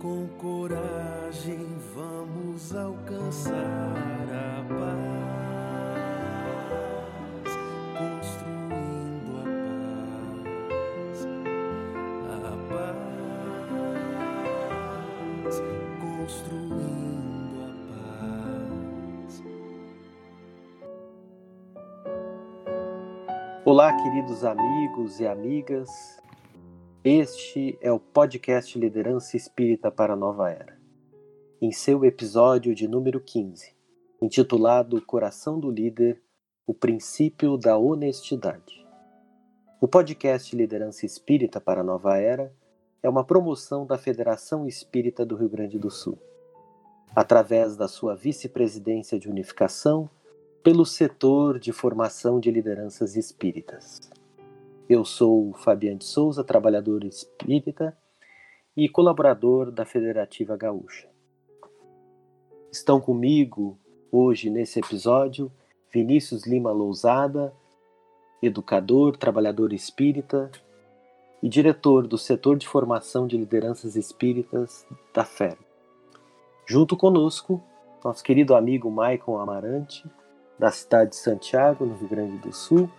Com coragem vamos alcançar a paz, construindo a paz, a paz, construindo a paz. Olá, queridos amigos e amigas. Este é o podcast Liderança Espírita para a Nova Era. Em seu episódio de número 15, intitulado Coração do Líder: O princípio da honestidade. O podcast Liderança Espírita para a Nova Era é uma promoção da Federação Espírita do Rio Grande do Sul, através da sua vice-presidência de unificação pelo setor de formação de lideranças espíritas. Eu sou Fabiano de Souza, trabalhador espírita e colaborador da Federativa Gaúcha. Estão comigo hoje nesse episódio Vinícius Lima Lousada, educador, trabalhador espírita e diretor do setor de formação de lideranças espíritas da FER. Junto conosco, nosso querido amigo Maicon Amarante, da cidade de Santiago, no Rio Grande do Sul,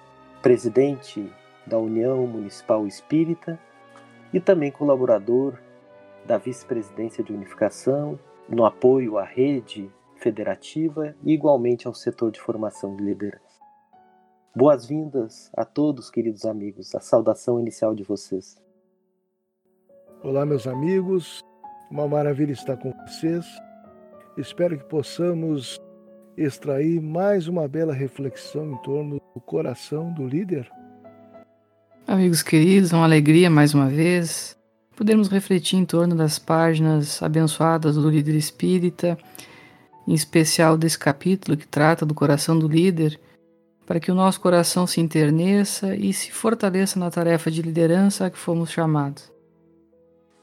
presidente da União Municipal Espírita e também colaborador da Vice-Presidência de Unificação, no apoio à rede federativa e igualmente ao setor de formação de liderança. Boas-vindas a todos, queridos amigos, a saudação inicial de vocês. Olá, meus amigos, uma maravilha estar com vocês. Espero que possamos extrair mais uma bela reflexão em torno do coração do líder Amigos queridos, uma alegria mais uma vez podermos refletir em torno das páginas abençoadas do líder espírita, em especial desse capítulo que trata do coração do líder, para que o nosso coração se interneça e se fortaleça na tarefa de liderança a que fomos chamados.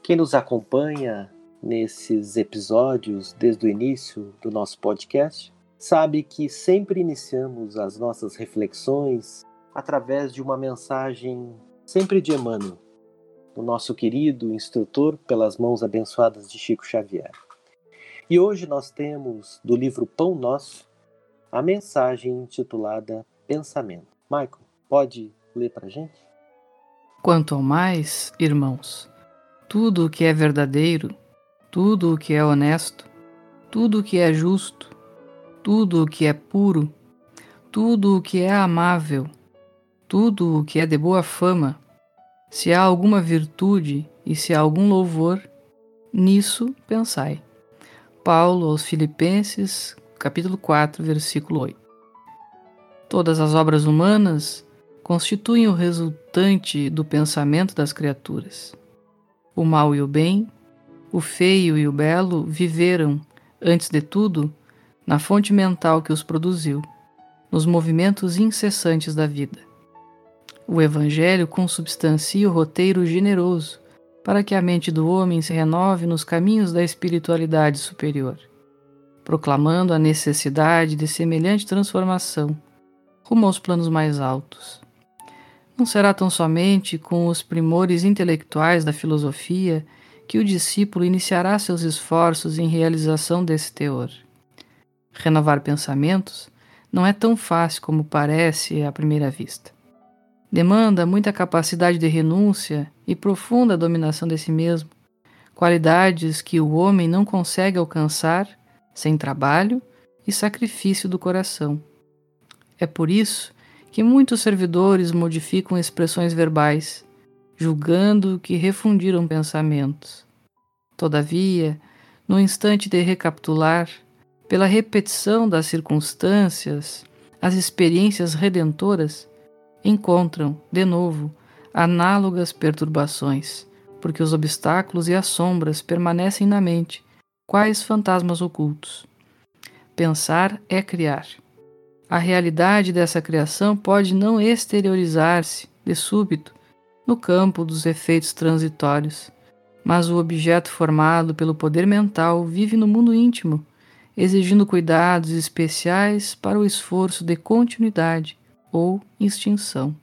Quem nos acompanha nesses episódios desde o início do nosso podcast sabe que sempre iniciamos as nossas reflexões através de uma mensagem sempre de Emmanuel, o nosso querido instrutor pelas mãos abençoadas de Chico Xavier. E hoje nós temos do livro Pão Nosso a mensagem intitulada Pensamento. Michael, pode ler para gente? Quanto ao mais, irmãos, tudo o que é verdadeiro, tudo o que é honesto, tudo o que é justo, tudo o que é puro, tudo o que é amável, tudo o que é de boa fama, se há alguma virtude e se há algum louvor, nisso pensai. Paulo aos Filipenses, capítulo 4, versículo 8. Todas as obras humanas constituem o resultante do pensamento das criaturas. O mal e o bem, o feio e o belo viveram, antes de tudo, na fonte mental que os produziu, nos movimentos incessantes da vida. O Evangelho consubstancia o roteiro generoso para que a mente do homem se renove nos caminhos da espiritualidade superior, proclamando a necessidade de semelhante transformação rumo aos planos mais altos. Não será tão somente com os primores intelectuais da filosofia que o discípulo iniciará seus esforços em realização desse teor. Renovar pensamentos não é tão fácil como parece à primeira vista. Demanda muita capacidade de renúncia e profunda dominação de si mesmo, qualidades que o homem não consegue alcançar sem trabalho e sacrifício do coração. É por isso que muitos servidores modificam expressões verbais, julgando que refundiram pensamentos. Todavia, no instante de recapitular, pela repetição das circunstâncias, as experiências redentoras, encontram, de novo, análogas perturbações, porque os obstáculos e as sombras permanecem na mente, quais fantasmas ocultos. Pensar é criar. A realidade dessa criação pode não exteriorizar-se, de súbito, no campo dos efeitos transitórios, mas o objeto formado pelo poder mental vive no mundo íntimo, exigindo cuidados especiais para o esforço de continuidade ou extinção.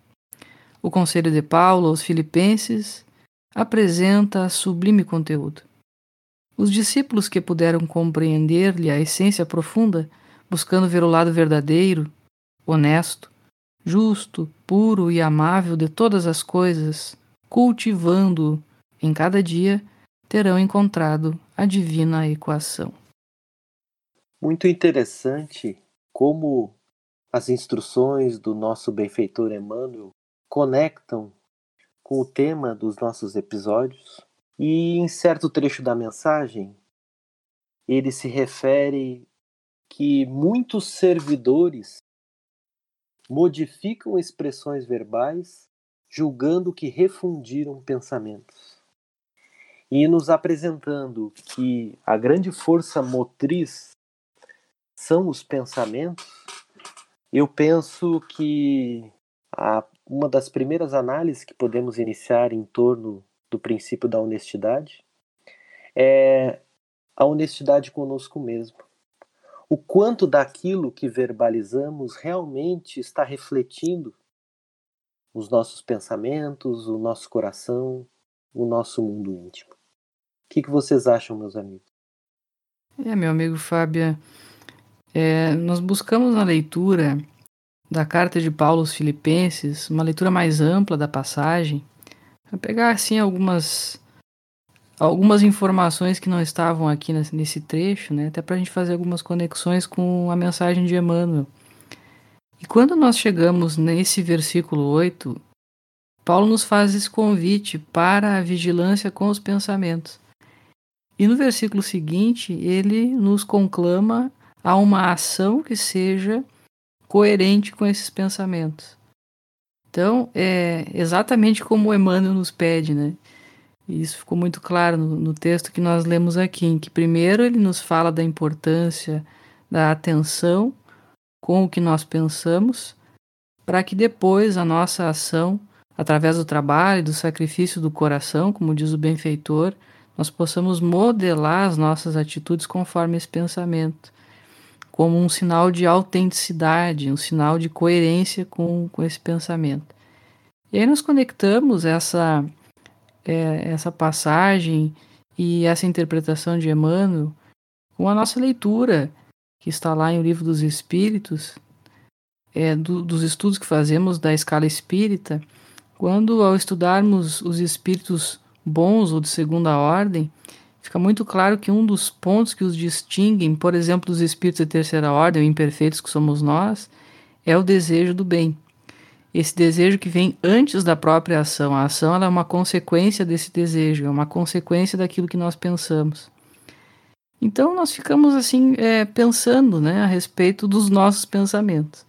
O Conselho de Paulo aos Filipenses apresenta sublime conteúdo. Os discípulos que puderam compreender-lhe a essência profunda, buscando ver o lado verdadeiro, honesto, justo, puro e amável de todas as coisas, cultivando-o em cada dia, terão encontrado a divina equação. Muito interessante como as instruções do nosso benfeitor Emmanuel conectam com o tema dos nossos episódios e em certo trecho da mensagem ele se refere que muitos servidores modificam expressões verbais julgando que refundiram pensamentos. E nos apresentando que a grande força motriz são os pensamentos, eu penso que a, uma das primeiras análises que podemos iniciar em torno do princípio da honestidade é a honestidade conosco mesmo. O quanto daquilo que verbalizamos realmente está refletindo os nossos pensamentos, o nosso coração, o nosso mundo íntimo. O que, que vocês acham, meus amigos? É, meu amigo Fábio, é, nós buscamos na leitura da carta de Paulo aos Filipenses uma leitura mais ampla da passagem, para pegar assim algumas algumas informações que não estavam aqui nesse trecho, né, até para a gente fazer algumas conexões com a mensagem de Emmanuel. E quando nós chegamos nesse versículo 8, Paulo nos faz esse convite para a vigilância com os pensamentos. E no versículo seguinte, ele nos conclama a uma ação que seja coerente com esses pensamentos. Então, é exatamente como Emmanuel nos pede, né? E isso ficou muito claro no, no, texto que nós lemos aqui, em que primeiro ele nos fala da importância da atenção com o que nós pensamos, para que depois a nossa ação, através do trabalho do sacrifício do coração, como diz o benfeitor, nós possamos modelar as nossas atitudes conforme esse pensamento como um sinal de autenticidade, um sinal de coerência com, com esse pensamento. E aí nós conectamos essa, é, essa passagem e essa interpretação de Emmanuel com a nossa leitura, que está lá em O Livro dos Espíritos, é, do, dos estudos que fazemos da escala espírita, quando ao estudarmos os espíritos bons ou de segunda ordem, fica muito claro que um dos pontos que os distinguem, por exemplo, dos espíritos de terceira ordem, imperfeitos que somos nós, é o desejo do bem. Esse desejo que vem antes da própria ação. A ação é uma consequência desse desejo, é uma consequência daquilo que nós pensamos. Então nós ficamos assim é, pensando né, a respeito dos nossos pensamentos.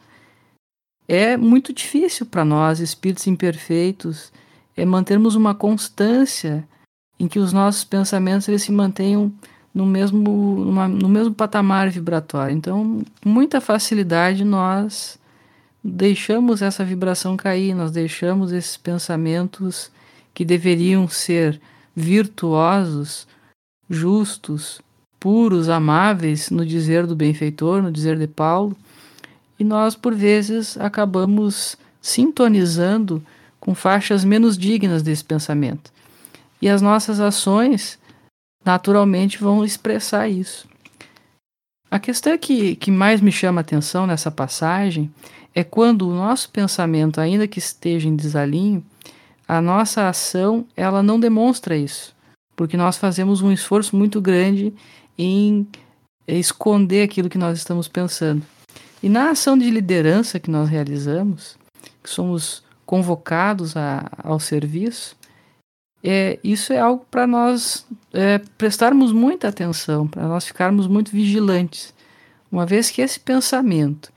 É muito difícil para nós, espíritos imperfeitos, é mantermos uma constância em que os nossos pensamentos eles se mantenham no mesmo, numa, no mesmo patamar vibratório. Então, com muita facilidade, nós deixamos essa vibração cair, nós deixamos esses pensamentos que deveriam ser virtuosos, justos, puros, amáveis, no dizer do benfeitor, no dizer de Paulo, e nós, por vezes, acabamos sintonizando com faixas menos dignas desse pensamento. E as nossas ações, naturalmente, vão expressar isso. A questão que, que mais me chama atenção nessa passagem é quando o nosso pensamento, ainda que esteja em desalinho, a nossa ação ela não demonstra isso, porque nós fazemos um esforço muito grande em esconder aquilo que nós estamos pensando. E na ação de liderança que nós realizamos, que somos convocados a, ao serviço, é, isso é algo para nós é, prestarmos muita atenção, para nós ficarmos muito vigilantes, uma vez que esse pensamento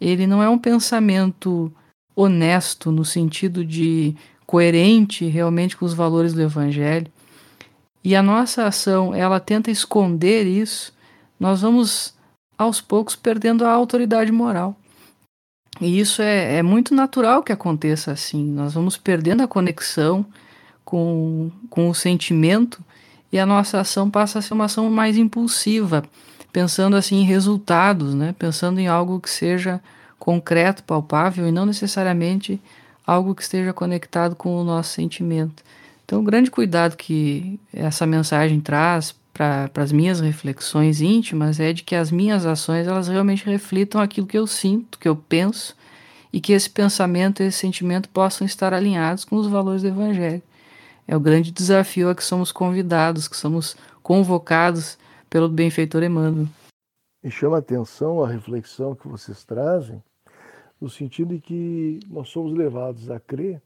ele não é um pensamento honesto no sentido de coerente realmente com os valores do Evangelho, e a nossa ação ela tenta esconder isso, nós vamos aos poucos perdendo a autoridade moral. E isso é, é muito natural que aconteça assim. Nós vamos perdendo a conexão com, com o sentimento e a nossa ação passa a ser uma ação mais impulsiva, pensando assim em resultados, né? pensando em algo que seja concreto, palpável e não necessariamente algo que esteja conectado com o nosso sentimento. Então, o grande cuidado que essa mensagem traz para as minhas reflexões íntimas é de que as minhas ações elas realmente reflitam aquilo que eu sinto, que eu penso e que esse pensamento e esse sentimento possam estar alinhados com os valores do Evangelho. É o grande desafio a que somos convidados, que somos convocados pelo benfeitor Emmanuel. Me chama a atenção a reflexão que vocês trazem, no sentido de que nós somos levados a crer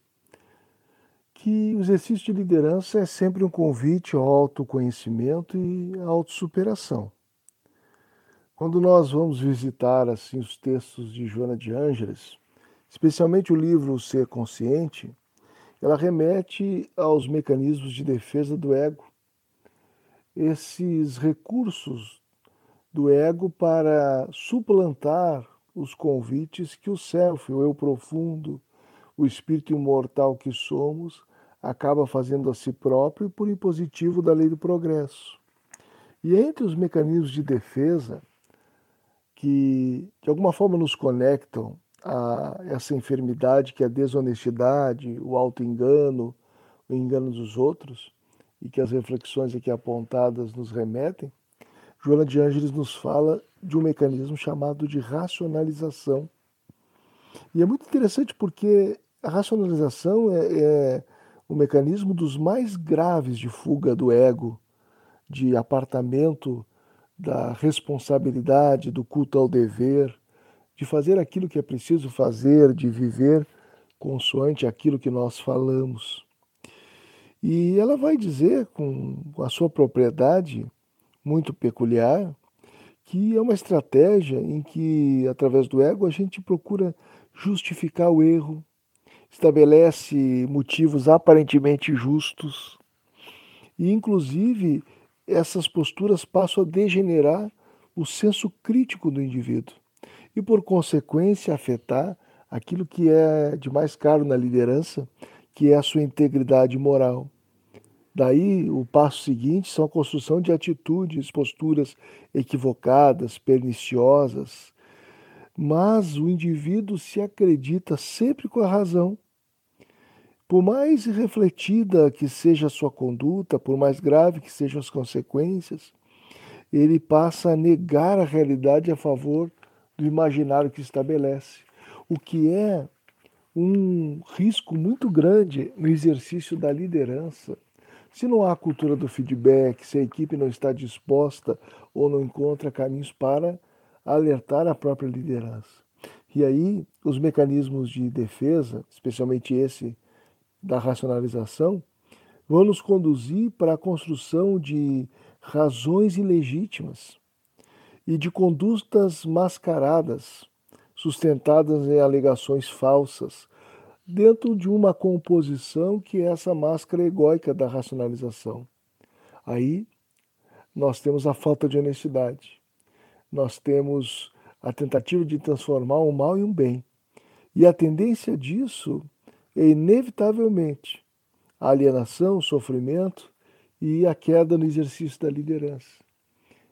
que o exercício de liderança é sempre um convite ao autoconhecimento e à autossuperação. Quando nós vamos visitar assim os textos de Joana de Ângeles, especialmente o livro Ser Consciente, ela remete aos mecanismos de defesa do ego. Esses recursos do ego para suplantar os convites que o self, o eu profundo, o espírito imortal que somos, acaba fazendo a si próprio por impositivo da lei do progresso. E entre os mecanismos de defesa que de alguma forma nos conectam a essa enfermidade que é a desonestidade, o auto-engano, o engano dos outros, e que as reflexões aqui apontadas nos remetem, Joana de Ângeles nos fala de um mecanismo chamado de racionalização. E é muito interessante porque a racionalização é, é o mecanismo dos mais graves de fuga do ego, de apartamento da responsabilidade, do culto ao dever, de fazer aquilo que é preciso fazer, de viver consoante aquilo que nós falamos. E ela vai dizer, com a sua propriedade muito peculiar, que é uma estratégia em que, através do ego, a gente procura justificar o erro, estabelece motivos aparentemente justos e, inclusive, essas posturas passam a degenerar o senso crítico do indivíduo e, por consequência, afetar aquilo que é de mais caro na liderança, que é a sua integridade moral. Daí, o passo seguinte são a construção de atitudes, posturas equivocadas, perniciosas, mas o indivíduo se acredita sempre com a razão. Por mais refletida que seja a sua conduta, por mais grave que sejam as consequências, ele passa a negar a realidade a favor do imaginário que estabelece, o que é um risco muito grande no exercício da liderança. Se não há cultura do feedback, se a equipe não está disposta ou não encontra caminhos para alertar a própria liderança. E aí, os mecanismos de defesa, especialmente esse da racionalização, vão nos conduzir para a construção de razões ilegítimas e de condutas mascaradas, sustentadas em alegações falsas, dentro de uma composição que é essa máscara egóica da racionalização. Aí nós temos a falta de honestidade nós temos a tentativa de transformar um mal em um bem. E a tendência disso é inevitavelmente a alienação, o sofrimento e a queda no exercício da liderança.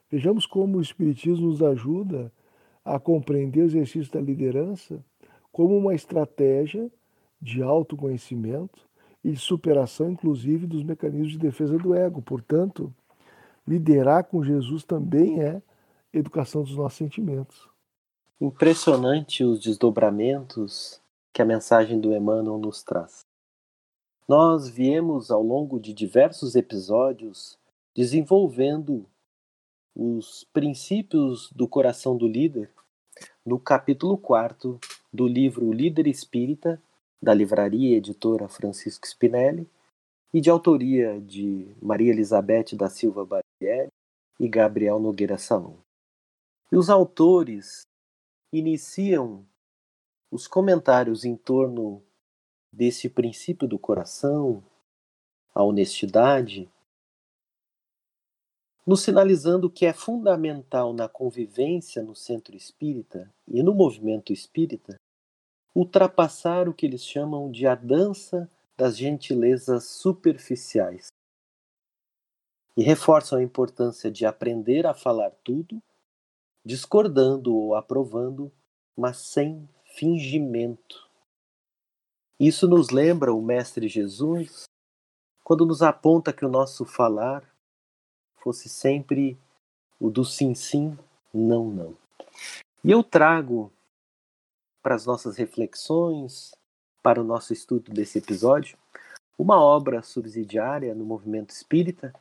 Vejamos como o Espiritismo nos ajuda a compreender o exercício da liderança como uma estratégia de autoconhecimento e de superação, inclusive, dos mecanismos de defesa do ego. Portanto, liderar com Jesus também é educação dos nossos sentimentos. Impressionante os desdobramentos que a mensagem do Emmanuel nos traz. Nós viemos ao longo de diversos episódios desenvolvendo os princípios do coração do líder no capítulo 4 do livro Líder Espírita, da livraria editora Francisco Spinelli, e de autoria de Maria Elizabeth da Silva Barbieri e Gabriel Nogueira Salom. E os autores iniciam os comentários em torno desse princípio do coração, a honestidade, nos sinalizando que é fundamental na convivência no centro espírita e no movimento espírita ultrapassar o que eles chamam de a dança das gentilezas superficiais. E reforçam a importância de aprender a falar tudo discordando ou aprovando, mas sem fingimento. Isso nos lembra o Mestre Jesus quando nos aponta que o nosso falar fosse sempre o do sim, sim, não, não. E eu trago para as nossas reflexões, para o nosso estudo desse episódio, uma obra subsidiária no movimento espírita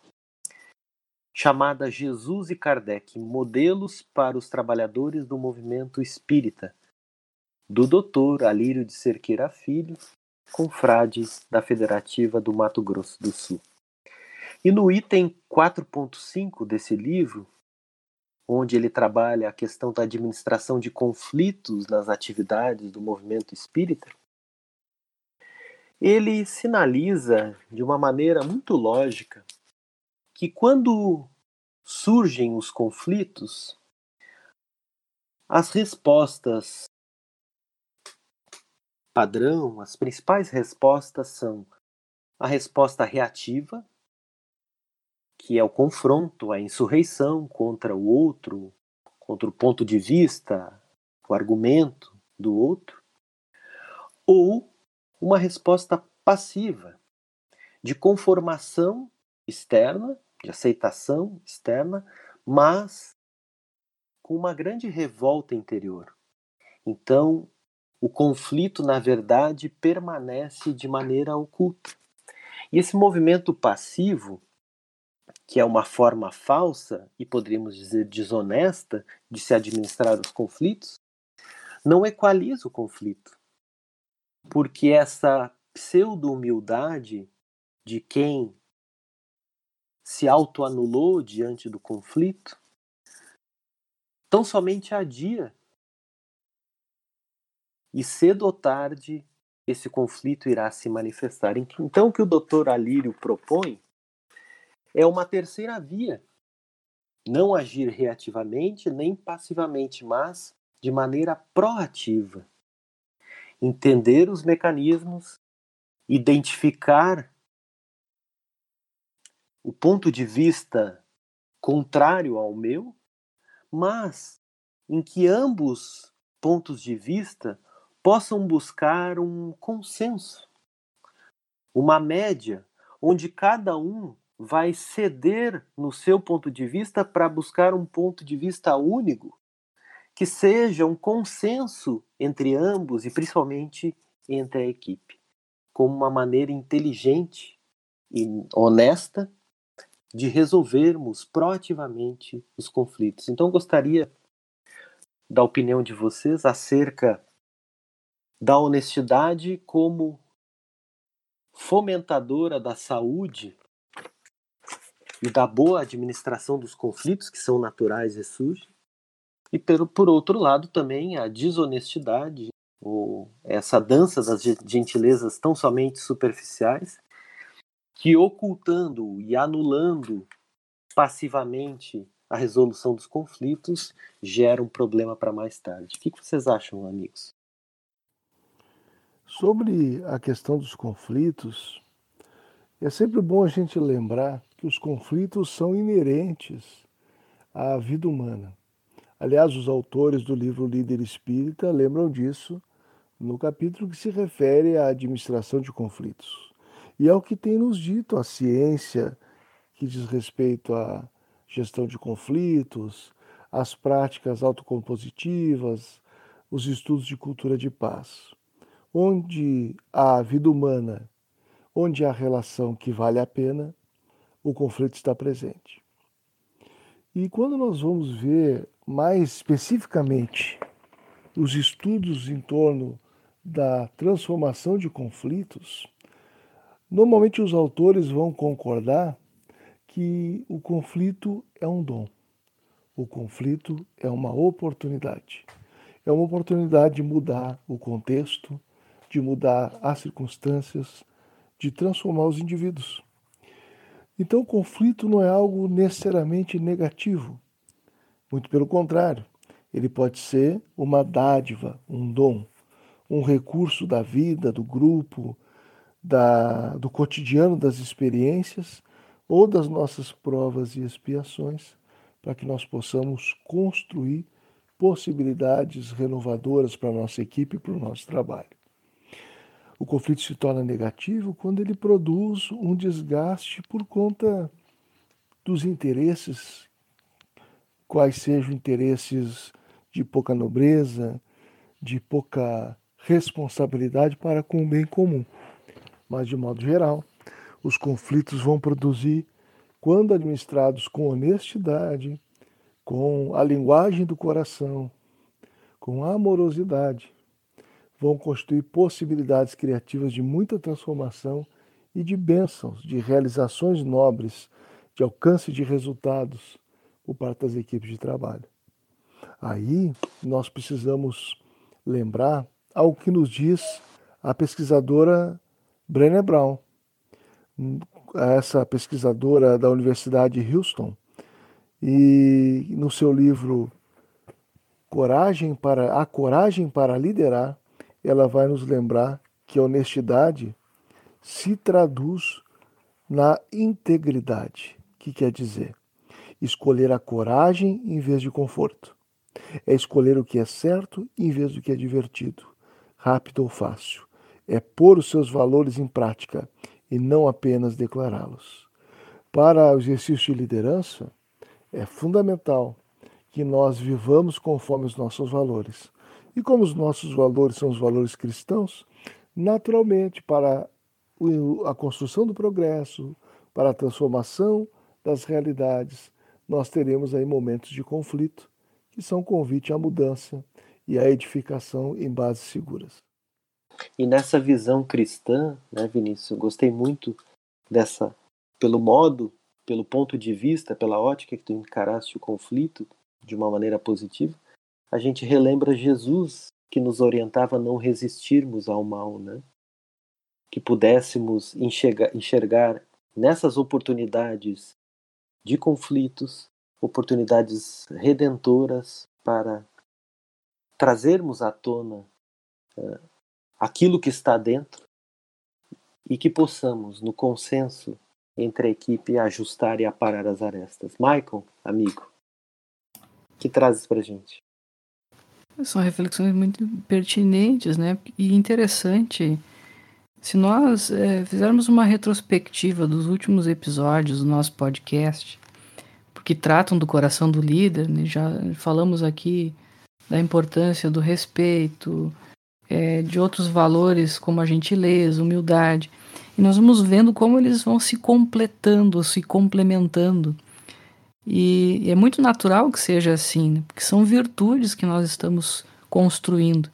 chamada Jesus e Kardec Modelos para os Trabalhadores do Movimento Espírita, do Dr. Alírio de Cerqueira Filho, confrade da Federativa do Mato Grosso do Sul. E no item 4.5 desse livro, onde ele trabalha a questão da administração de conflitos nas atividades do movimento espírita, ele sinaliza de uma maneira muito lógica que quando surgem os conflitos, as respostas padrão, as principais respostas são a resposta reativa, que é o confronto, a insurreição contra o outro, contra o ponto de vista, o argumento do outro, ou uma resposta passiva, de conformação externa de aceitação externa, mas com uma grande revolta interior. Então, o conflito, na verdade, permanece de maneira oculta. E esse movimento passivo, que é uma forma falsa e poderíamos dizer desonesta de se administrar os conflitos, não equaliza o conflito. Porque essa pseudo-humildade de quem se autoanulou diante do conflito, tão somente adia. E cedo ou tarde esse conflito irá se manifestar. Então, o que o doutor Alírio propõe é uma terceira via. Não agir reativamente nem passivamente, mas de maneira proativa. Entender os mecanismos, identificar o ponto de vista contrário ao meu, mas em que ambos pontos de vista possam buscar um consenso, uma média, onde cada um vai ceder no seu ponto de vista para buscar um ponto de vista único, que seja um consenso entre ambos e principalmente entre a equipe, como uma maneira inteligente e honesta de resolvermos proativamente os conflitos. Então, gostaria da opinião de vocês acerca da honestidade como fomentadora da saúde e da boa administração dos conflitos que são naturais e surgem, e por, por outro lado também a desonestidade ou essa dança das gentilezas tão somente superficiais que ocultando e anulando passivamente a resolução dos conflitos gera um problema para mais tarde. O que vocês acham, amigos? Sobre a questão dos conflitos, é sempre bom a gente lembrar que os conflitos são inerentes à vida humana. Aliás, os autores do livro Líder Espírita lembram disso no capítulo que se refere à administração de conflitos. E é o que tem nos dito a ciência que diz respeito à gestão de conflitos, às práticas autocompositivas, os estudos de cultura de paz. Onde há vida humana, onde há relação que vale a pena, o conflito está presente. E quando nós vamos ver mais especificamente os estudos em torno da transformação de conflitos, Normalmente os autores vão concordar que o conflito é um dom. O conflito é uma oportunidade. É uma oportunidade de mudar o contexto, de mudar as circunstâncias, de transformar os indivíduos. Então, o conflito não é algo necessariamente negativo. Muito pelo contrário, ele pode ser uma dádiva, um dom, um recurso da vida, do grupo, da, do cotidiano das experiências ou das nossas provas e expiações, para que nós possamos construir possibilidades renovadoras para a nossa equipe e para o nosso trabalho. O conflito se torna negativo quando ele produz um desgaste por conta dos interesses, quais sejam interesses de pouca nobreza, de pouca responsabilidade para com o bem comum. Mas, de modo geral, os conflitos vão produzir, quando administrados com honestidade, com a linguagem do coração, com amorosidade, vão constituir possibilidades criativas de muita transformação e de bênçãos, de realizações nobres, de alcance de resultados por parte das equipes de trabalho. Aí nós precisamos lembrar algo que nos diz a pesquisadora Brené Brown, essa pesquisadora da Universidade de Houston, e no seu livro Coragem para a coragem para liderar, ela vai nos lembrar que a honestidade se traduz na integridade. Que quer dizer? Escolher a coragem em vez de conforto. É escolher o que é certo em vez do que é divertido, rápido ou fácil. É pôr os seus valores em prática e não apenas declará-los. Para o exercício de liderança, é fundamental que nós vivamos conforme os nossos valores. E como os nossos valores são os valores cristãos, naturalmente, para a construção do progresso, para a transformação das realidades, nós teremos aí momentos de conflito, que são convite à mudança e à edificação em bases seguras. E nessa visão cristã, né, Vinícius, gostei muito dessa, pelo modo, pelo ponto de vista, pela ótica que tu encaraste o conflito de uma maneira positiva, a gente relembra Jesus que nos orientava a não resistirmos ao mal, né? que pudéssemos enxergar, enxergar nessas oportunidades de conflitos, oportunidades redentoras para trazermos à tona uh, aquilo que está dentro e que possamos, no consenso entre a equipe, ajustar e aparar as arestas. Michael, amigo, que trazes para gente? São reflexões muito pertinentes, né? E interessante se nós é, fizermos uma retrospectiva dos últimos episódios do nosso podcast, porque tratam do coração do líder, né, já falamos aqui da importância do respeito, é, de outros valores como a gentileza, humildade, e nós vamos vendo como eles vão se completando, se complementando. E é muito natural que seja assim, né? porque são virtudes que nós estamos construindo.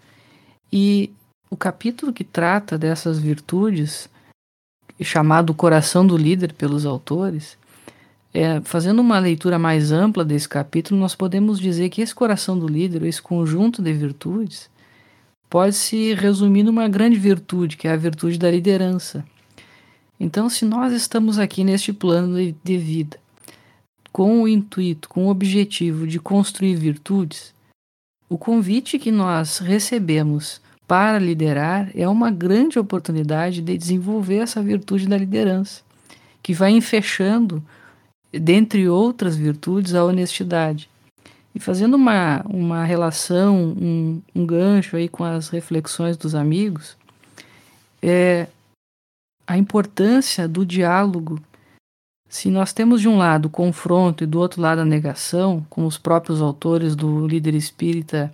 E o capítulo que trata dessas virtudes, chamado Coração do Líder pelos autores, é, fazendo uma leitura mais ampla desse capítulo, nós podemos dizer que esse coração do líder, esse conjunto de virtudes, pode se resumir numa grande virtude, que é a virtude da liderança. Então, se nós estamos aqui neste plano de vida, com o intuito, com o objetivo de construir virtudes, o convite que nós recebemos para liderar é uma grande oportunidade de desenvolver essa virtude da liderança, que vai fechando, dentre outras virtudes, a honestidade. E fazendo uma, uma relação, um, um gancho aí com as reflexões dos amigos, é a importância do diálogo. Se nós temos de um lado o confronto e do outro lado a negação, como os próprios autores do líder espírita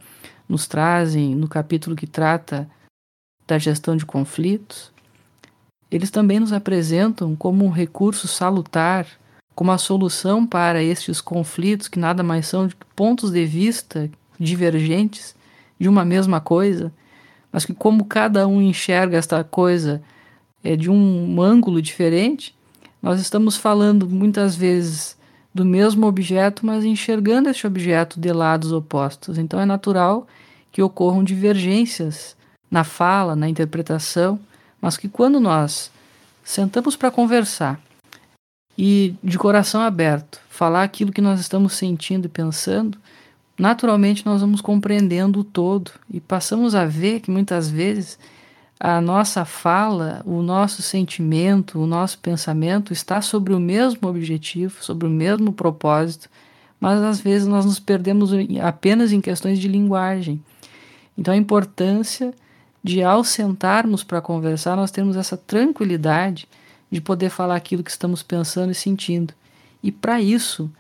nos trazem no capítulo que trata da gestão de conflitos, eles também nos apresentam como um recurso salutar, como a solução para estes conflitos que nada mais são de pontos de vista divergentes de uma mesma coisa, mas que como cada um enxerga esta coisa é de um ângulo diferente, nós estamos falando muitas vezes do mesmo objeto, mas enxergando esse objeto de lados opostos. Então é natural que ocorram divergências na fala, na interpretação, mas que quando nós sentamos para conversar e de coração aberto falar aquilo que nós estamos sentindo e pensando, naturalmente nós vamos compreendendo o todo e passamos a ver que muitas vezes a nossa fala, o nosso sentimento, o nosso pensamento está sobre o mesmo objetivo, sobre o mesmo propósito, mas às vezes nós nos perdemos apenas em questões de linguagem. Então a importância de ao sentarmos para conversar, nós termos essa tranquilidade de poder falar aquilo que estamos pensando e sentindo. E para isso,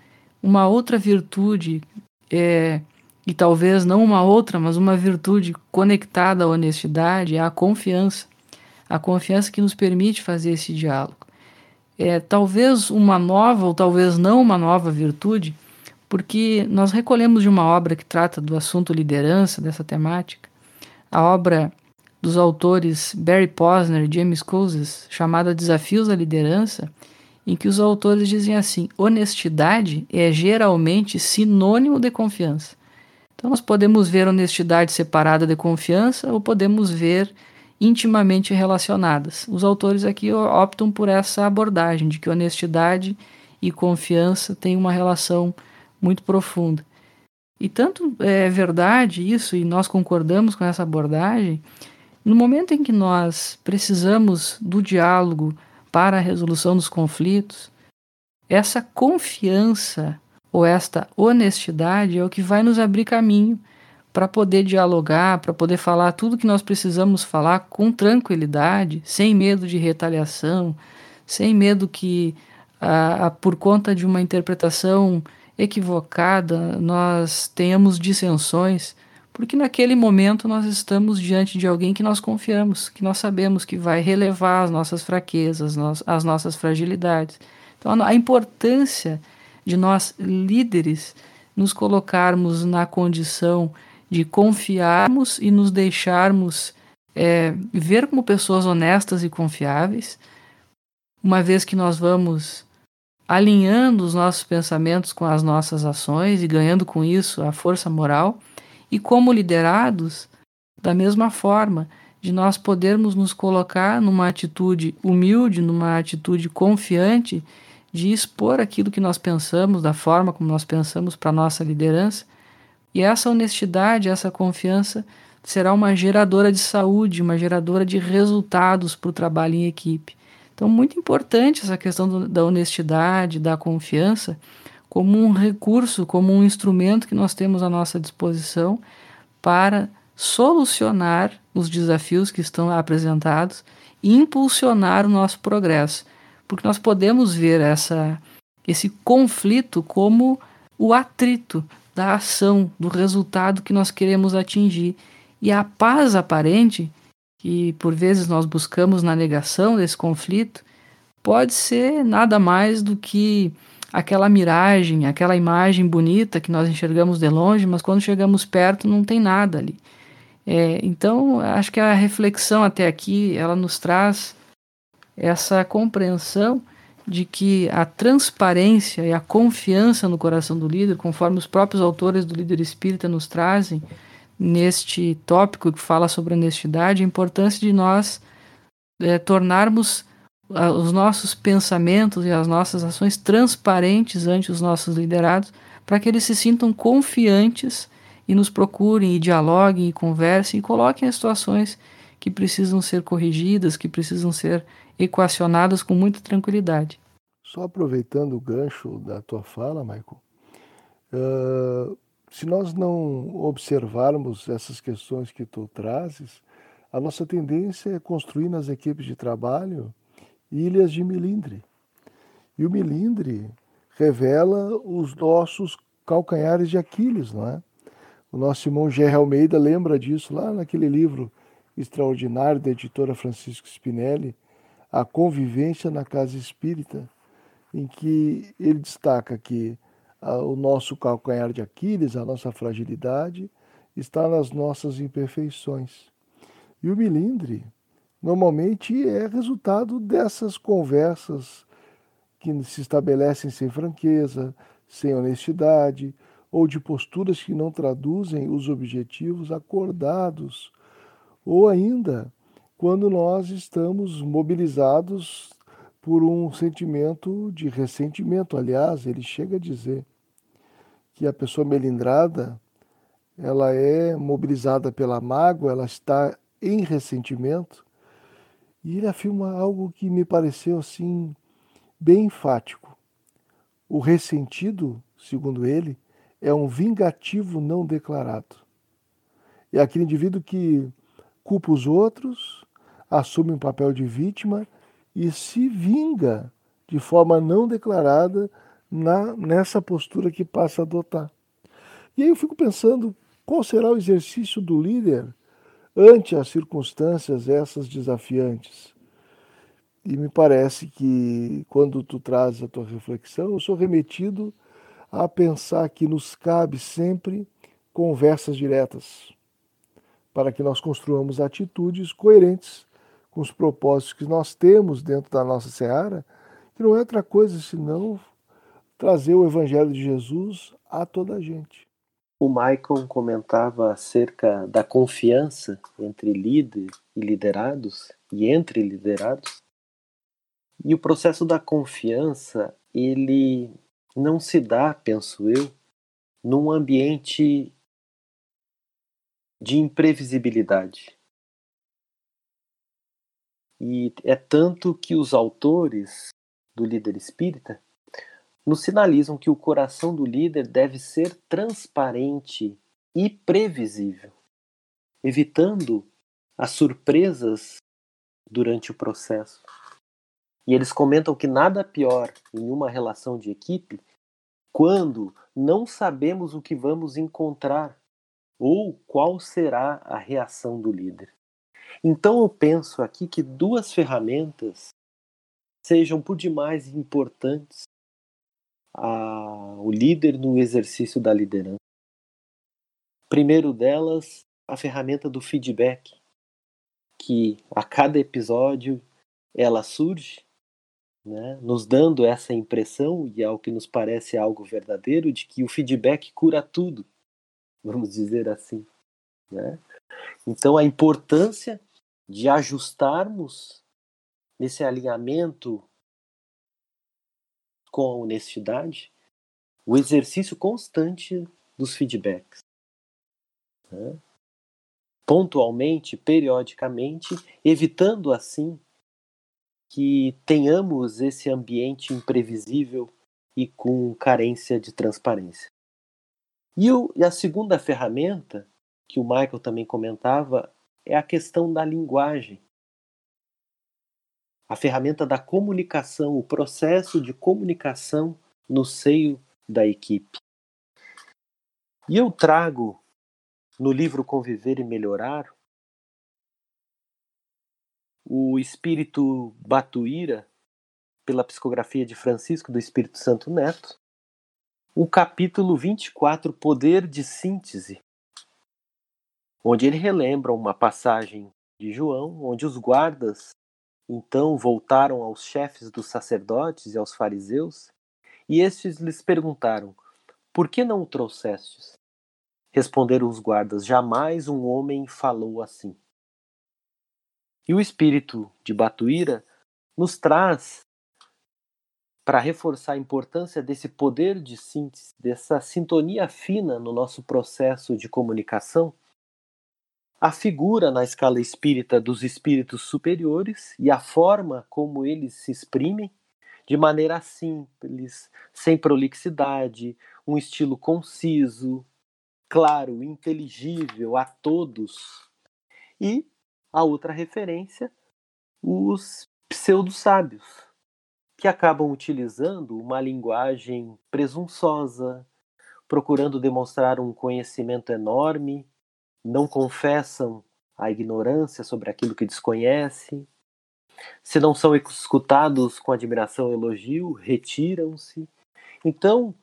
uma outra virtude, é, e talvez não uma outra, mas uma virtude conectada à honestidade, a confiança. A confiança que nos permite fazer esse diálogo. É talvez uma nova ou talvez não uma nova virtude, porque nós recolhemos de uma obra que trata do assunto liderança, dessa temática, a obra dos autores Barry Posner e James Cousins, chamada Desafios à Liderança, em que os autores dizem assim: honestidade é geralmente sinônimo de confiança. Então, nós podemos ver honestidade separada de confiança ou podemos ver intimamente relacionadas. Os autores aqui optam por essa abordagem de que honestidade e confiança têm uma relação muito profunda. E tanto é verdade isso, e nós concordamos com essa abordagem, no momento em que nós precisamos do diálogo para a resolução dos conflitos, essa confiança ou esta honestidade é o que vai nos abrir caminho para poder dialogar, para poder falar tudo que nós precisamos falar com tranquilidade, sem medo de retaliação, sem medo que, ah, por conta de uma interpretação equivocada, nós tenhamos dissensões porque naquele momento nós estamos diante de alguém que nós confiamos, que nós sabemos que vai relevar as nossas fraquezas, as nossas fragilidades. Então, a importância de nós, líderes, nos colocarmos na condição de confiarmos e nos deixarmos é, ver como pessoas honestas e confiáveis, uma vez que nós vamos alinhando os nossos pensamentos com as nossas ações e ganhando com isso a força moral e como liderados, da mesma forma, de nós podermos nos colocar numa atitude humilde, numa atitude confiante, de expor aquilo que nós pensamos, da forma como nós pensamos para a nossa liderança. E essa honestidade, essa confiança será uma geradora de saúde, uma geradora de resultados para o trabalho em equipe. Então, muito importante essa questão do, da honestidade, da confiança, como um recurso, como um instrumento que nós temos à nossa disposição para solucionar os desafios que estão apresentados e impulsionar o nosso progresso. Porque nós podemos ver essa, esse conflito como o atrito da ação, do resultado que nós queremos atingir. E a paz aparente, que por vezes nós buscamos na negação desse conflito, pode ser nada mais do que aquela miragem, aquela imagem bonita que nós enxergamos de longe, mas quando chegamos perto não tem nada ali. É, então, acho que a reflexão até aqui ela nos traz essa compreensão de que a transparência e a confiança no coração do líder, conforme os próprios autores do líder espírita nos trazem neste tópico que fala sobre honestidade, a importância de nós é, tornarmos os nossos pensamentos e as nossas ações transparentes ante os nossos liderados, para que eles se sintam confiantes e nos procurem e dialoguem e conversem e coloquem as situações que precisam ser corrigidas, que precisam ser equacionadas com muita tranquilidade. Só aproveitando o gancho da tua fala, Michael, uh, se nós não observarmos essas questões que tu trazes, a nossa tendência é construir nas equipes de trabalho ilhas de melindre. E o melindre revela os nossos calcanhares de Aquiles, não é? O nosso irmão Gerry Almeida lembra disso lá naquele livro extraordinário da editora Francisco Spinelli, A Convivência na Casa Espírita, em que ele destaca que o nosso calcanhar de Aquiles, a nossa fragilidade, está nas nossas imperfeições. E o melindre normalmente é resultado dessas conversas que se estabelecem sem franqueza, sem honestidade, ou de posturas que não traduzem os objetivos acordados, ou ainda quando nós estamos mobilizados por um sentimento de ressentimento. Aliás, ele chega a dizer que a pessoa melindrada ela é mobilizada pela mágoa, ela está em ressentimento e ele afirma algo que me pareceu assim bem enfático. O ressentido, segundo ele, é um vingativo não declarado. É aquele indivíduo que culpa os outros, assume um papel de vítima e se vinga de forma não declarada na, nessa postura que passa a adotar. E aí eu fico pensando qual será o exercício do líder ante as circunstâncias essas desafiantes. E me parece que quando tu trazes a tua reflexão, eu sou remetido a pensar que nos cabe sempre conversas diretas, para que nós construamos atitudes coerentes com os propósitos que nós temos dentro da nossa seara, que não é outra coisa senão trazer o Evangelho de Jesus a toda a gente. O Maicon comentava acerca da confiança entre líder e liderados e entre liderados. E o processo da confiança, ele não se dá, penso eu, num ambiente de imprevisibilidade. E é tanto que os autores do líder espírita nos sinalizam que o coração do líder deve ser transparente e previsível, evitando as surpresas durante o processo. E eles comentam que nada pior em uma relação de equipe quando não sabemos o que vamos encontrar ou qual será a reação do líder. Então eu penso aqui que duas ferramentas sejam por demais importantes ao líder no exercício da liderança. Primeiro delas, a ferramenta do feedback, que a cada episódio ela surge, né, nos dando essa impressão, e ao que nos parece algo verdadeiro, de que o feedback cura tudo, vamos dizer assim. Né? Então, a importância de ajustarmos nesse alinhamento com a honestidade o exercício constante dos feedbacks. Né? Pontualmente, periodicamente, evitando assim que tenhamos esse ambiente imprevisível e com carência de transparência. E, o, e a segunda ferramenta, que o Michael também comentava, é a questão da linguagem. A ferramenta da comunicação, o processo de comunicação no seio da equipe. E eu trago no livro Conviver e Melhorar o espírito Batuíra, pela psicografia de Francisco do Espírito Santo Neto, o capítulo 24, Poder de Síntese, onde ele relembra uma passagem de João, onde os guardas então voltaram aos chefes dos sacerdotes e aos fariseus, e estes lhes perguntaram: Por que não o trouxestes? Responderam os guardas: Jamais um homem falou assim. E o espírito de Batuíra nos traz para reforçar a importância desse poder de síntese, dessa sintonia fina no nosso processo de comunicação, a figura na escala espírita dos espíritos superiores e a forma como eles se exprimem de maneira simples, sem prolixidade, um estilo conciso, claro, inteligível a todos. E a outra referência, os pseudo-sábios, que acabam utilizando uma linguagem presunçosa, procurando demonstrar um conhecimento enorme não confessam a ignorância sobre aquilo que desconhece, se não são escutados com admiração e elogio, retiram-se. Então,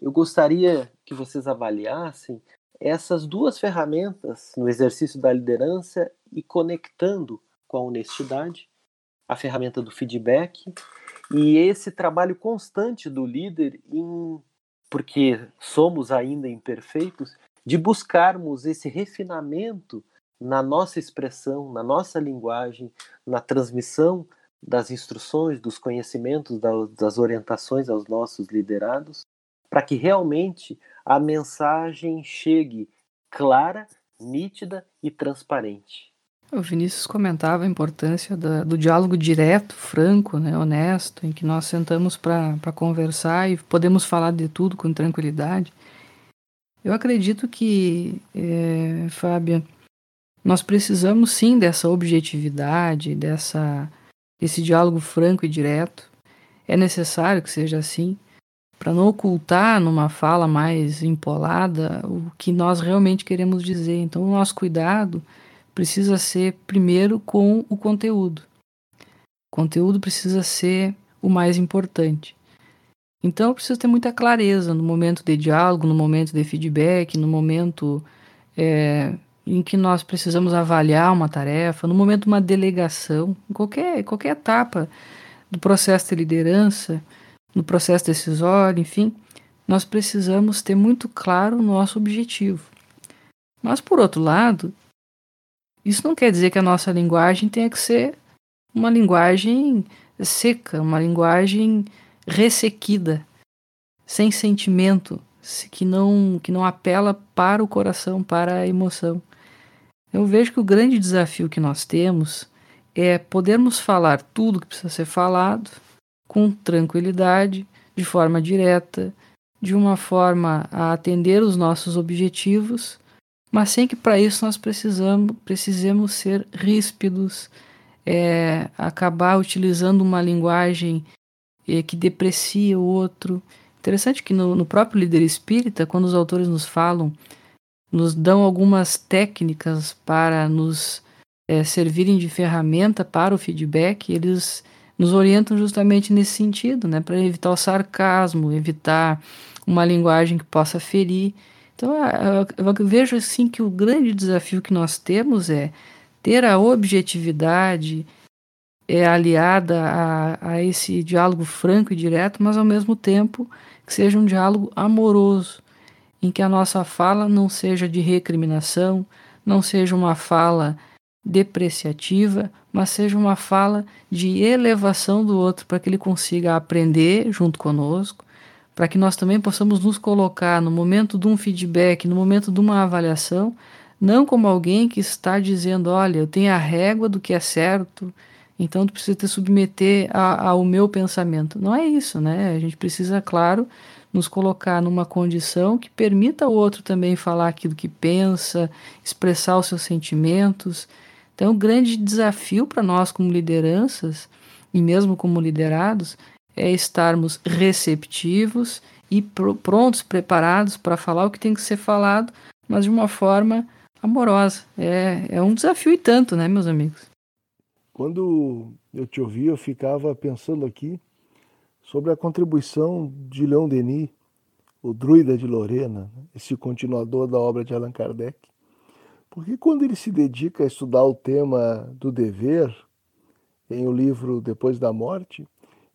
eu gostaria que vocês avaliassem essas duas ferramentas no exercício da liderança e conectando com a honestidade, a ferramenta do feedback e esse trabalho constante do líder em porque somos ainda imperfeitos, de buscarmos esse refinamento na nossa expressão, na nossa linguagem, na transmissão das instruções, dos conhecimentos, das orientações aos nossos liderados, para que realmente a mensagem chegue clara, nítida e transparente. O Vinícius comentava a importância da, do diálogo direto, franco, né, honesto, em que nós sentamos para conversar e podemos falar de tudo com tranquilidade. Eu acredito que, é, Fábia, nós precisamos sim dessa objetividade, dessa, desse diálogo franco e direto. é necessário que seja assim, para não ocultar numa fala mais empolada o que nós realmente queremos dizer. Então, o nosso cuidado precisa ser primeiro com o conteúdo. O conteúdo precisa ser o mais importante. Então, eu preciso ter muita clareza no momento de diálogo, no momento de feedback, no momento é, em que nós precisamos avaliar uma tarefa, no momento de uma delegação, em qualquer, qualquer etapa do processo de liderança, no processo decisório, enfim, nós precisamos ter muito claro o nosso objetivo. Mas, por outro lado, isso não quer dizer que a nossa linguagem tenha que ser uma linguagem seca, uma linguagem ressequida, sem sentimento, que não, que não apela para o coração, para a emoção. Eu vejo que o grande desafio que nós temos é podermos falar tudo que precisa ser falado com tranquilidade, de forma direta, de uma forma a atender os nossos objetivos, mas sem que para isso nós precisamos, precisemos ser ríspidos, é, acabar utilizando uma linguagem é, que deprecia o outro. Interessante que no, no próprio líder espírita, quando os autores nos falam nos dão algumas técnicas para nos é, servirem de ferramenta para o feedback, eles nos orientam justamente nesse sentido, né, para evitar o sarcasmo, evitar uma linguagem que possa ferir. Então, eu vejo assim que o grande desafio que nós temos é ter a objetividade é aliada a, a esse diálogo franco e direto, mas ao mesmo tempo que seja um diálogo amoroso, em que a nossa fala não seja de recriminação, não seja uma fala depreciativa, mas seja uma fala de elevação do outro para que ele consiga aprender junto conosco, para que nós também possamos nos colocar no momento de um feedback, no momento de uma avaliação, não como alguém que está dizendo, olha, eu tenho a régua do que é certo, então tu precisa te submeter a, ao meu pensamento. Não é isso, né? A gente precisa, claro, nos colocar numa condição que permita ao outro também falar aquilo que pensa, expressar os seus sentimentos. Então, o grande desafio para nós como lideranças e mesmo como liderados é estarmos receptivos e pr prontos, preparados para falar o que tem que ser falado, mas de uma forma amorosa. É, é um desafio e tanto, né, meus amigos? Quando eu te ouvi, eu ficava pensando aqui sobre a contribuição de Leon Denis, o druida de Lorena, esse continuador da obra de Allan Kardec, porque quando ele se dedica a estudar o tema do dever, em o livro Depois da Morte,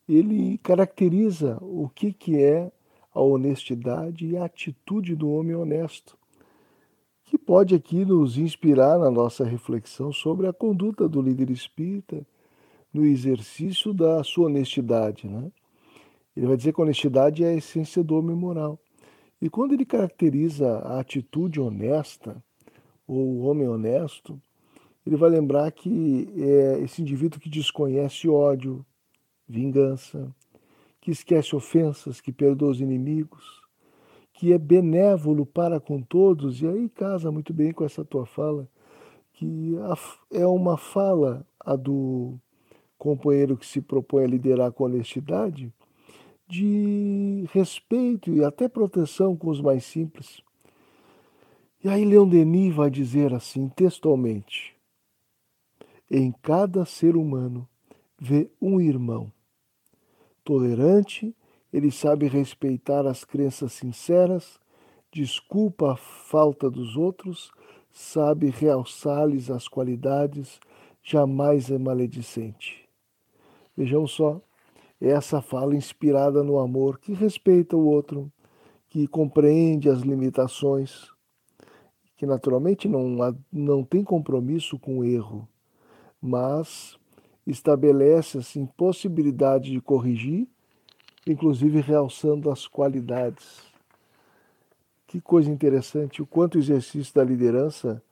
ele caracteriza o que, que é a honestidade e a atitude do homem honesto, que pode aqui nos inspirar na nossa reflexão sobre a conduta do líder espírita no exercício da sua honestidade. Né? Ele vai dizer que a honestidade é a essência do homem moral. E quando ele caracteriza a atitude honesta, ou o homem honesto, ele vai lembrar que é esse indivíduo que desconhece ódio, vingança, que esquece ofensas, que perdoa os inimigos, que é benévolo para com todos, e aí casa muito bem com essa tua fala, que é uma fala a do companheiro que se propõe a liderar com honestidade, de respeito e até proteção com os mais simples. E aí Leon Denis vai dizer assim, textualmente: Em cada ser humano vê um irmão. Tolerante, ele sabe respeitar as crenças sinceras, desculpa a falta dos outros, sabe realçar-lhes as qualidades, jamais é maledicente. Vejam só, essa fala inspirada no amor que respeita o outro, que compreende as limitações, que naturalmente não, não tem compromisso com o erro, mas estabelece assim possibilidade de corrigir, inclusive realçando as qualidades. Que coisa interessante, o quanto o exercício da liderança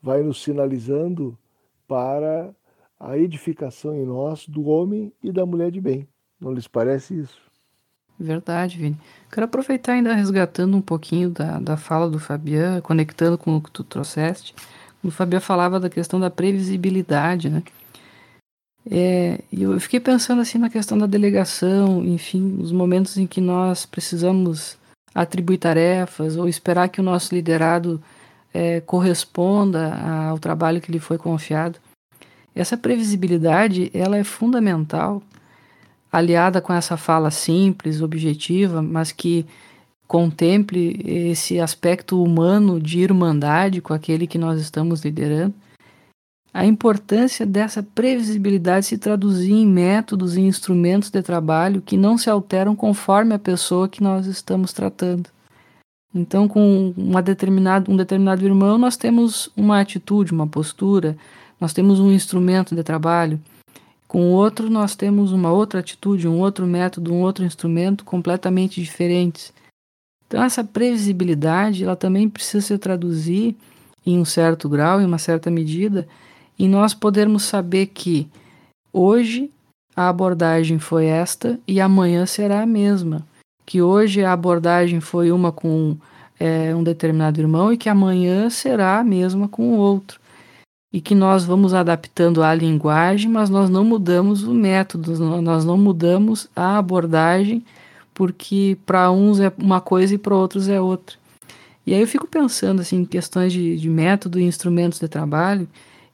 vai nos sinalizando para a edificação em nós do homem e da mulher de bem. Não lhes parece isso? Verdade, Vini. Quero aproveitar ainda resgatando um pouquinho da, da fala do Fabian, conectando com o que tu trouxeste. O Fabian falava da questão da previsibilidade, né? É, e eu fiquei pensando assim na questão da delegação, enfim, os momentos em que nós precisamos atribuir tarefas ou esperar que o nosso liderado é, corresponda ao trabalho que lhe foi confiado. Essa previsibilidade ela é fundamental, aliada com essa fala simples, objetiva, mas que contemple esse aspecto humano de irmandade com aquele que nós estamos liderando a importância dessa previsibilidade se traduzir em métodos e instrumentos de trabalho que não se alteram conforme a pessoa que nós estamos tratando. Então, com uma determinado, um determinado irmão, nós temos uma atitude, uma postura, nós temos um instrumento de trabalho. Com outro, nós temos uma outra atitude, um outro método, um outro instrumento completamente diferentes. Então, essa previsibilidade, ela também precisa se traduzir em um certo grau, em uma certa medida, e nós podermos saber que hoje a abordagem foi esta e amanhã será a mesma. Que hoje a abordagem foi uma com é, um determinado irmão e que amanhã será a mesma com o outro. E que nós vamos adaptando a linguagem, mas nós não mudamos o método, nós não mudamos a abordagem, porque para uns é uma coisa e para outros é outra. E aí eu fico pensando assim, em questões de, de método e instrumentos de trabalho,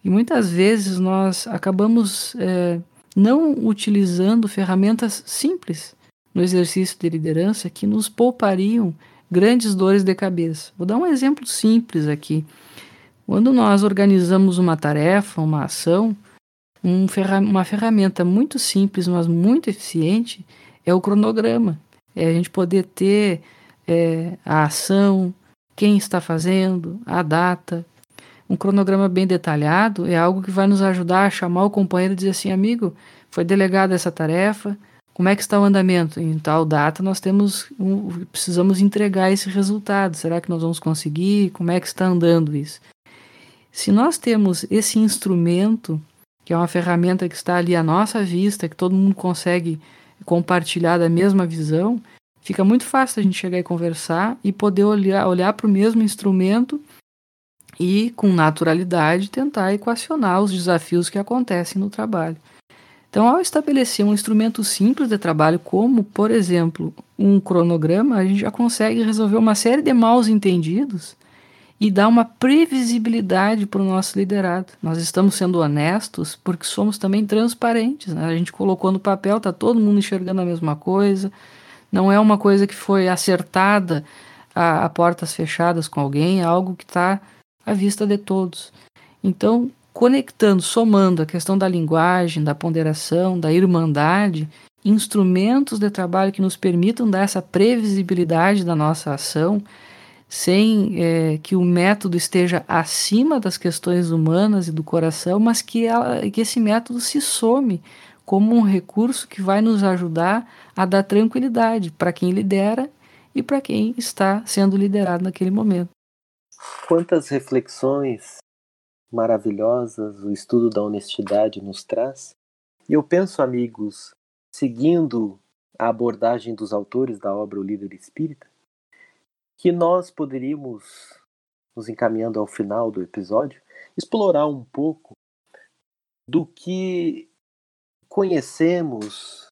e muitas vezes nós acabamos é, não utilizando ferramentas simples no exercício de liderança que nos poupariam grandes dores de cabeça. Vou dar um exemplo simples aqui. Quando nós organizamos uma tarefa, uma ação, um ferra uma ferramenta muito simples, mas muito eficiente, é o cronograma. É a gente poder ter é, a ação, quem está fazendo, a data, um cronograma bem detalhado é algo que vai nos ajudar a chamar o companheiro e dizer assim, amigo, foi delegada essa tarefa, como é que está o andamento? Em tal data nós temos um, precisamos entregar esse resultado. Será que nós vamos conseguir? Como é que está andando isso? Se nós temos esse instrumento, que é uma ferramenta que está ali à nossa vista, que todo mundo consegue compartilhar da mesma visão, fica muito fácil a gente chegar e conversar e poder olhar, olhar para o mesmo instrumento e, com naturalidade, tentar equacionar os desafios que acontecem no trabalho. Então, ao estabelecer um instrumento simples de trabalho, como, por exemplo, um cronograma, a gente já consegue resolver uma série de mal entendidos e dar uma previsibilidade para o nosso liderado. Nós estamos sendo honestos porque somos também transparentes. Né? A gente colocou no papel, está todo mundo enxergando a mesma coisa, não é uma coisa que foi acertada a, a portas fechadas com alguém, é algo que está à vista de todos. Então, conectando, somando a questão da linguagem, da ponderação, da irmandade, instrumentos de trabalho que nos permitam dar essa previsibilidade da nossa ação, sem é, que o método esteja acima das questões humanas e do coração, mas que, ela, que esse método se some como um recurso que vai nos ajudar a dar tranquilidade para quem lidera e para quem está sendo liderado naquele momento. Quantas reflexões maravilhosas o estudo da honestidade nos traz. E eu penso, amigos, seguindo a abordagem dos autores da obra O Líder Espírita, que nós poderíamos, nos encaminhando ao final do episódio, explorar um pouco do que conhecemos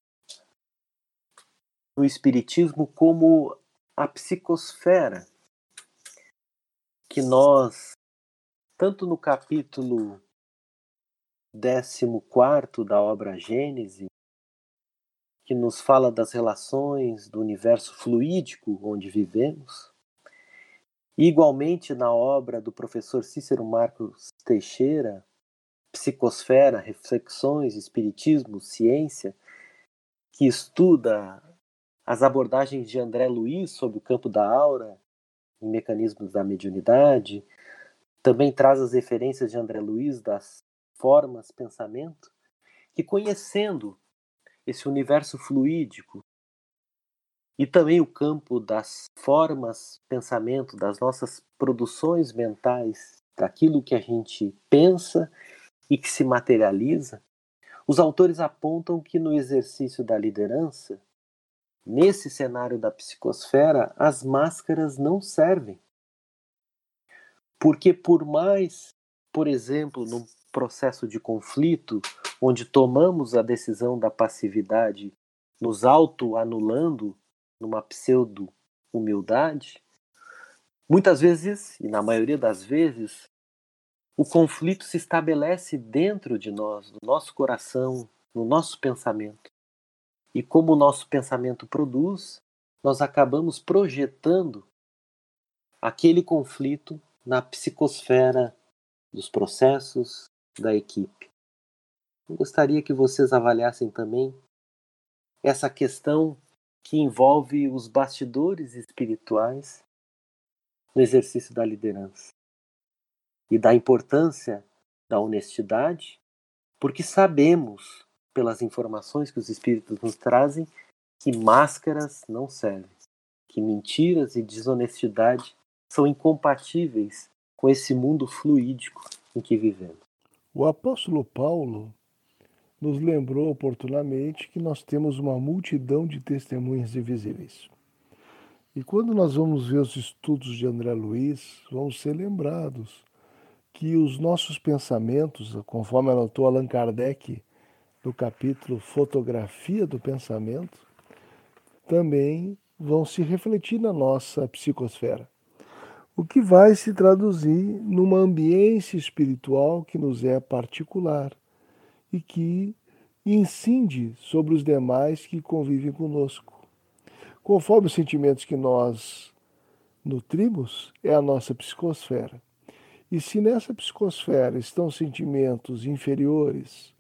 no Espiritismo como a psicosfera que nós, tanto no capítulo 14 da obra Gênese, que nos fala das relações do universo fluídico onde vivemos, igualmente na obra do professor Cícero Marcos Teixeira, Psicosfera, Reflexões, Espiritismo, Ciência, que estuda as abordagens de André Luiz sobre o campo da aura mecanismos da mediunidade, também traz as referências de André Luiz das formas pensamento, que conhecendo esse universo fluídico e também o campo das formas pensamento, das nossas produções mentais, daquilo que a gente pensa e que se materializa, os autores apontam que no exercício da liderança Nesse cenário da psicosfera, as máscaras não servem. Porque, por mais, por exemplo, num processo de conflito, onde tomamos a decisão da passividade, nos auto-anulando numa pseudo-humildade, muitas vezes, e na maioria das vezes, o conflito se estabelece dentro de nós, no nosso coração, no nosso pensamento. E como o nosso pensamento produz, nós acabamos projetando aquele conflito na psicosfera dos processos da equipe. Eu gostaria que vocês avaliassem também essa questão que envolve os bastidores espirituais no exercício da liderança e da importância da honestidade, porque sabemos, pelas informações que os espíritos nos trazem, que máscaras não servem, que mentiras e desonestidade são incompatíveis com esse mundo fluídico em que vivemos. O apóstolo Paulo nos lembrou oportunamente que nós temos uma multidão de testemunhas invisíveis. E quando nós vamos ver os estudos de André Luiz, vamos ser lembrados que os nossos pensamentos, conforme anotou Allan Kardec no capítulo Fotografia do Pensamento, também vão se refletir na nossa psicosfera. O que vai se traduzir numa ambiência espiritual que nos é particular e que incide sobre os demais que convivem conosco. Conforme os sentimentos que nós nutrimos, é a nossa psicosfera. E se nessa psicosfera estão sentimentos inferiores,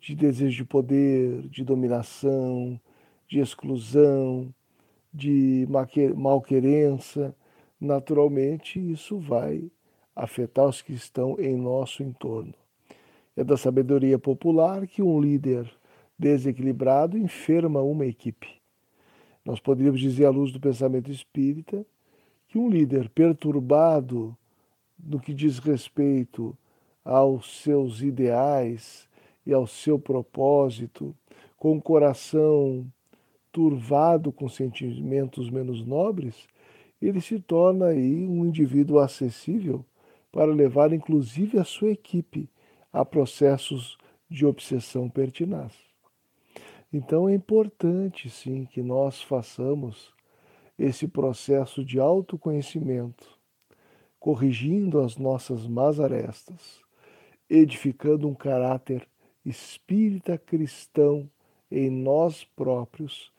de desejo de poder, de dominação, de exclusão, de malquerença, naturalmente isso vai afetar os que estão em nosso entorno. É da sabedoria popular que um líder desequilibrado enferma uma equipe. Nós poderíamos dizer, à luz do pensamento espírita, que um líder perturbado no que diz respeito aos seus ideais e ao seu propósito, com o coração turvado com sentimentos menos nobres, ele se torna aí um indivíduo acessível para levar inclusive a sua equipe a processos de obsessão pertinaz. Então é importante sim que nós façamos esse processo de autoconhecimento corrigindo as nossas más arestas, edificando um caráter espírita cristão em nós próprios,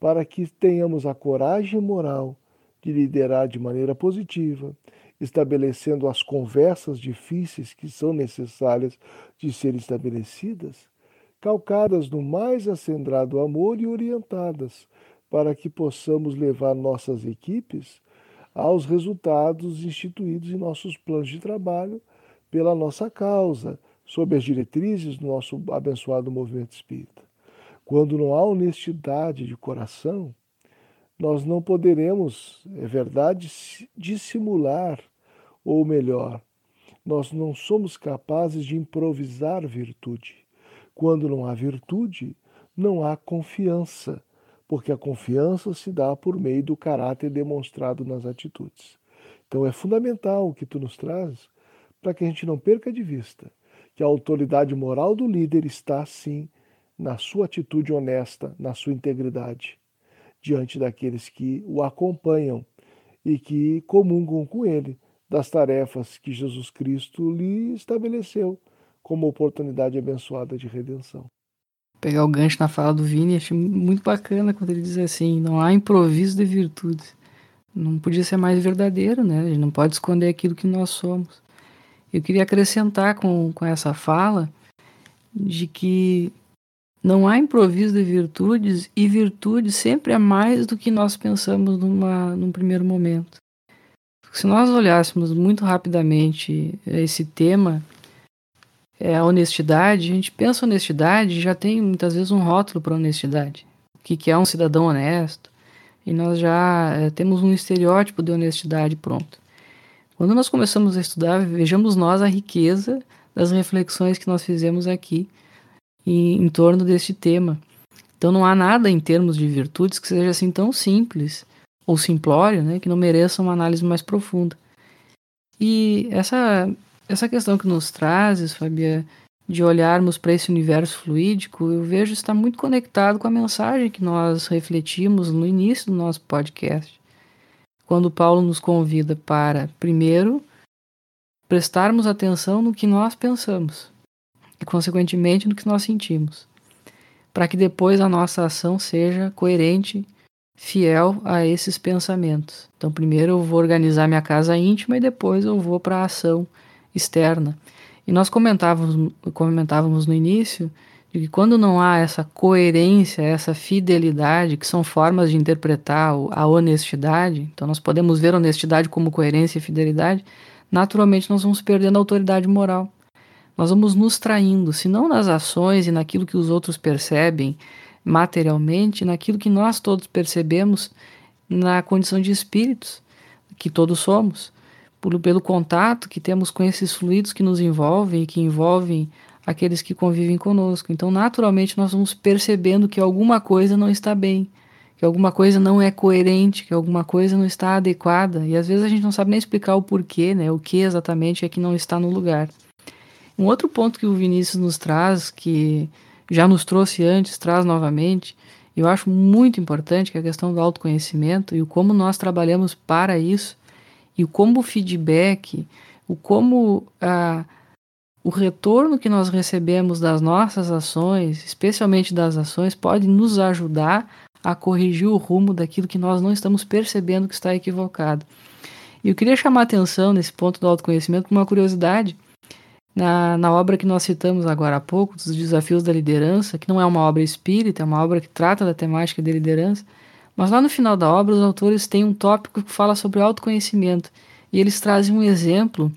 para que tenhamos a coragem moral de liderar de maneira positiva, estabelecendo as conversas difíceis que são necessárias de serem estabelecidas, calcadas no mais acendrado amor e orientadas para que possamos levar nossas equipes aos resultados instituídos em nossos planos de trabalho pela nossa causa, sob as diretrizes do nosso abençoado movimento espírita. Quando não há honestidade de coração, nós não poderemos, é verdade, dissimular, ou melhor, nós não somos capazes de improvisar virtude. Quando não há virtude, não há confiança porque a confiança se dá por meio do caráter demonstrado nas atitudes. Então é fundamental o que tu nos traz para que a gente não perca de vista que a autoridade moral do líder está sim na sua atitude honesta, na sua integridade, diante daqueles que o acompanham e que comungam com ele das tarefas que Jesus Cristo lhe estabeleceu como oportunidade abençoada de redenção pegar o gancho na fala do Vini, achei muito bacana quando ele diz assim: não há improviso de virtudes. Não podia ser mais verdadeiro, né? A gente não pode esconder aquilo que nós somos. Eu queria acrescentar com, com essa fala de que não há improviso de virtudes e virtude sempre é mais do que nós pensamos numa, num primeiro momento. Se nós olhássemos muito rapidamente esse tema, é, a honestidade, a gente pensa honestidade, já tem muitas vezes um rótulo para honestidade. O que, que é um cidadão honesto? E nós já é, temos um estereótipo de honestidade pronto. Quando nós começamos a estudar, vejamos nós a riqueza das reflexões que nós fizemos aqui em, em torno deste tema. Então não há nada em termos de virtudes que seja assim tão simples ou simplório, né, que não mereça uma análise mais profunda. E essa essa questão que nos trazes, Fabia, de olharmos para esse universo fluídico, eu vejo está muito conectado com a mensagem que nós refletimos no início do nosso podcast. Quando Paulo nos convida para, primeiro, prestarmos atenção no que nós pensamos e, consequentemente, no que nós sentimos, para que depois a nossa ação seja coerente, fiel a esses pensamentos. Então, primeiro eu vou organizar minha casa íntima e depois eu vou para a ação externa. E nós comentávamos, comentávamos no início que quando não há essa coerência, essa fidelidade, que são formas de interpretar a honestidade, então nós podemos ver honestidade como coerência e fidelidade, naturalmente nós vamos perdendo a autoridade moral. Nós vamos nos traindo, se não nas ações e naquilo que os outros percebem materialmente, naquilo que nós todos percebemos na condição de espíritos que todos somos por, pelo contato que temos com esses fluidos que nos envolvem e que envolvem aqueles que convivem conosco. Então, naturalmente, nós vamos percebendo que alguma coisa não está bem, que alguma coisa não é coerente, que alguma coisa não está adequada, e às vezes a gente não sabe nem explicar o porquê, né? O que exatamente é que não está no lugar. Um outro ponto que o Vinícius nos traz, que já nos trouxe antes, traz novamente, eu acho muito importante, que é a questão do autoconhecimento e o como nós trabalhamos para isso, e como o feedback, o como a, o retorno que nós recebemos das nossas ações, especialmente das ações, pode nos ajudar a corrigir o rumo daquilo que nós não estamos percebendo que está equivocado. E eu queria chamar a atenção nesse ponto do autoconhecimento com uma curiosidade. Na, na obra que nós citamos agora há pouco, dos Desafios da Liderança, que não é uma obra espírita, é uma obra que trata da temática de liderança, mas lá no final da obra, os autores têm um tópico que fala sobre autoconhecimento. E eles trazem um exemplo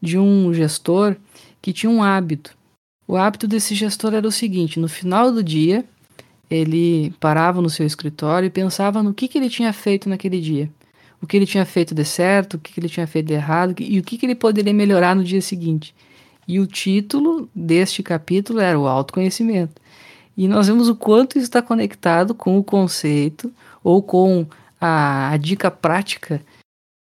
de um gestor que tinha um hábito. O hábito desse gestor era o seguinte: no final do dia, ele parava no seu escritório e pensava no que, que ele tinha feito naquele dia. O que ele tinha feito de certo, o que, que ele tinha feito de errado e o que, que ele poderia melhorar no dia seguinte. E o título deste capítulo era o autoconhecimento. E nós vemos o quanto isso está conectado com o conceito ou com a, a dica prática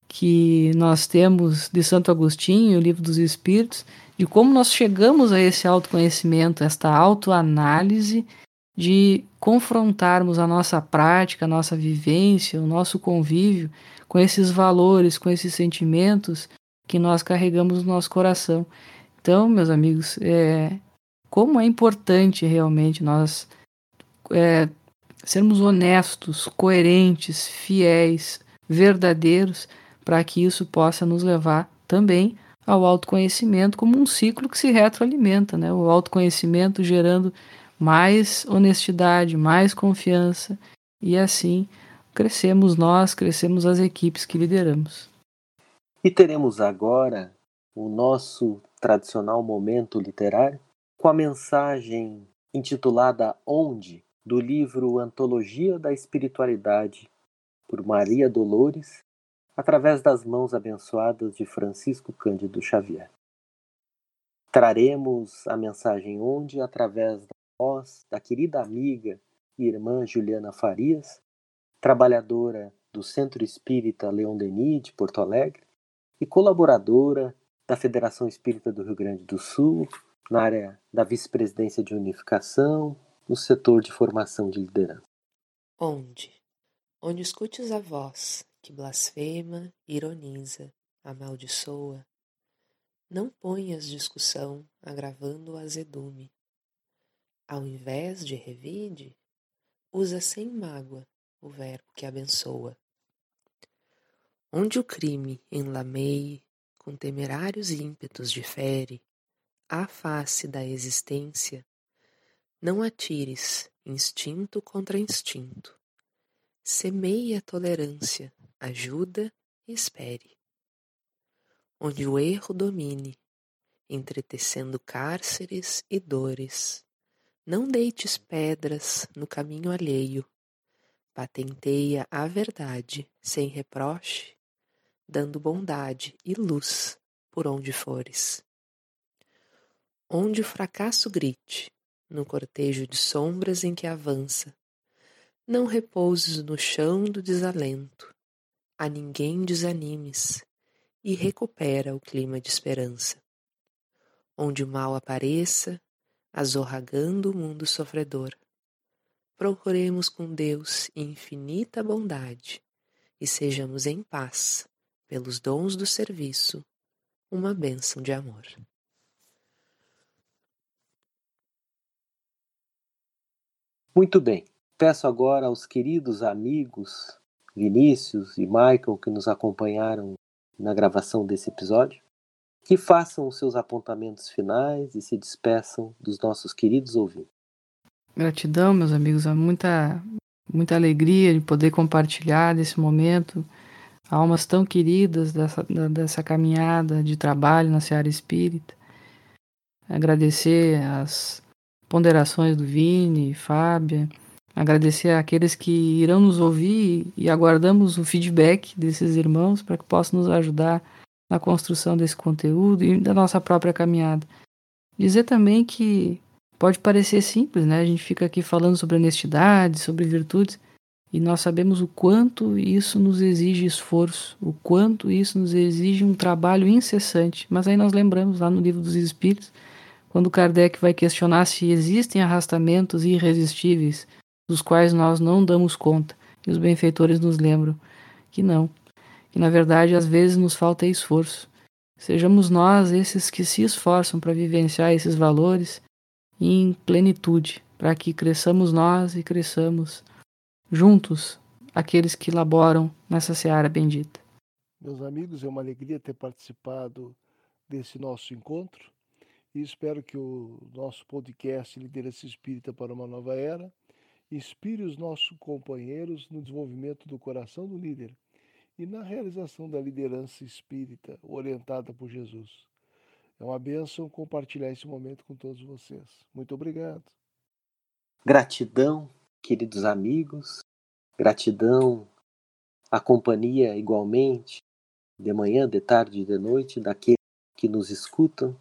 que nós temos de Santo Agostinho, o livro dos Espíritos, de como nós chegamos a esse autoconhecimento, esta autoanálise de confrontarmos a nossa prática, a nossa vivência, o nosso convívio com esses valores, com esses sentimentos que nós carregamos no nosso coração. Então, meus amigos, é, como é importante realmente nós é, sermos honestos, coerentes, fiéis, verdadeiros, para que isso possa nos levar também ao autoconhecimento como um ciclo que se retroalimenta, né? O autoconhecimento gerando mais honestidade, mais confiança e assim crescemos nós, crescemos as equipes que lideramos. E teremos agora o nosso tradicional momento literário com a mensagem intitulada Onde, do livro Antologia da Espiritualidade, por Maria Dolores, através das mãos abençoadas de Francisco Cândido Xavier. Traremos a mensagem Onde através da voz da querida amiga e irmã Juliana Farias, trabalhadora do Centro Espírita Leão Denis de Porto Alegre e colaboradora da Federação Espírita do Rio Grande do Sul, na área da vice-presidência de unificação, no setor de formação de liderança. Onde? Onde escutes a voz que blasfema, ironiza, amaldiçoa, não ponhas discussão agravando o azedume. Ao invés de revide, usa sem mágoa o verbo que abençoa. Onde o crime enlameie, com temerários ímpetos difere, à face da existência, não atires instinto contra instinto. Semeie a tolerância, ajuda e espere. Onde o erro domine, entretecendo cárceres e dores, não deites pedras no caminho alheio. Patenteia a verdade sem reproche, dando bondade e luz por onde fores onde o fracasso grite, no cortejo de sombras em que avança. Não repouses no chão do desalento, a ninguém desanimes, e recupera o clima de esperança. onde o mal apareça, azorragando o mundo sofredor. Procuremos com Deus infinita bondade e sejamos em paz, pelos dons do serviço, uma bênção de amor. Muito bem. Peço agora aos queridos amigos Vinícius e Michael que nos acompanharam na gravação desse episódio, que façam os seus apontamentos finais e se despeçam dos nossos queridos ouvintes. Gratidão, meus amigos, é muita, muita alegria de poder compartilhar desse momento almas tão queridas dessa, dessa caminhada de trabalho na seara espírita. Agradecer as ponderações do Vini, Fábia, agradecer àqueles que irão nos ouvir e aguardamos o feedback desses irmãos para que possam nos ajudar na construção desse conteúdo e da nossa própria caminhada. Dizer também que pode parecer simples, né? A gente fica aqui falando sobre honestidade, sobre virtudes, e nós sabemos o quanto isso nos exige esforço, o quanto isso nos exige um trabalho incessante. Mas aí nós lembramos lá no livro dos Espíritos, quando Kardec vai questionar se existem arrastamentos irresistíveis dos quais nós não damos conta. E os benfeitores nos lembram que não, que na verdade às vezes nos falta esforço. Sejamos nós esses que se esforçam para vivenciar esses valores em plenitude, para que cresçamos nós e cresçamos juntos aqueles que laboram nessa seara bendita. Meus amigos, é uma alegria ter participado desse nosso encontro e espero que o nosso podcast Liderança Espírita para uma Nova Era inspire os nossos companheiros no desenvolvimento do coração do líder e na realização da liderança espírita orientada por Jesus. É uma bênção compartilhar esse momento com todos vocês. Muito obrigado. Gratidão, queridos amigos, gratidão à companhia igualmente, de manhã, de tarde e de noite, daqueles que nos escutam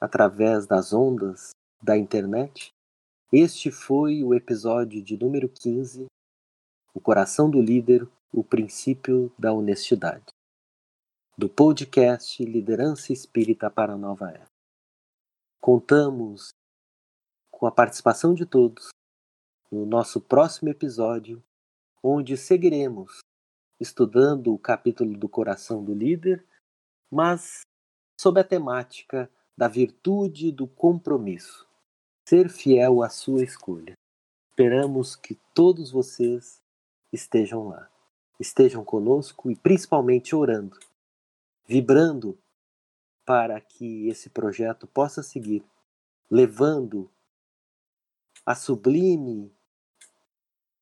através das ondas da internet. Este foi o episódio de número 15, O Coração do Líder, o Princípio da Honestidade, do podcast Liderança Espírita para a Nova Era. Contamos com a participação de todos no nosso próximo episódio, onde seguiremos estudando o capítulo do Coração do Líder, mas sob a temática da virtude do compromisso ser fiel à sua escolha. Esperamos que todos vocês estejam lá, estejam conosco e principalmente orando, vibrando para que esse projeto possa seguir, levando a sublime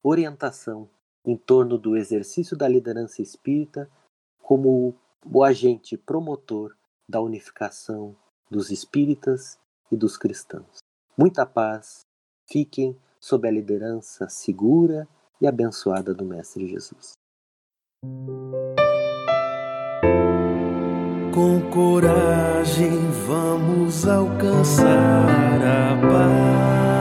orientação em torno do exercício da liderança espírita como o agente promotor da unificação dos espíritas e dos cristãos. Muita paz. Fiquem sob a liderança segura e abençoada do Mestre Jesus. Com coragem vamos alcançar a paz.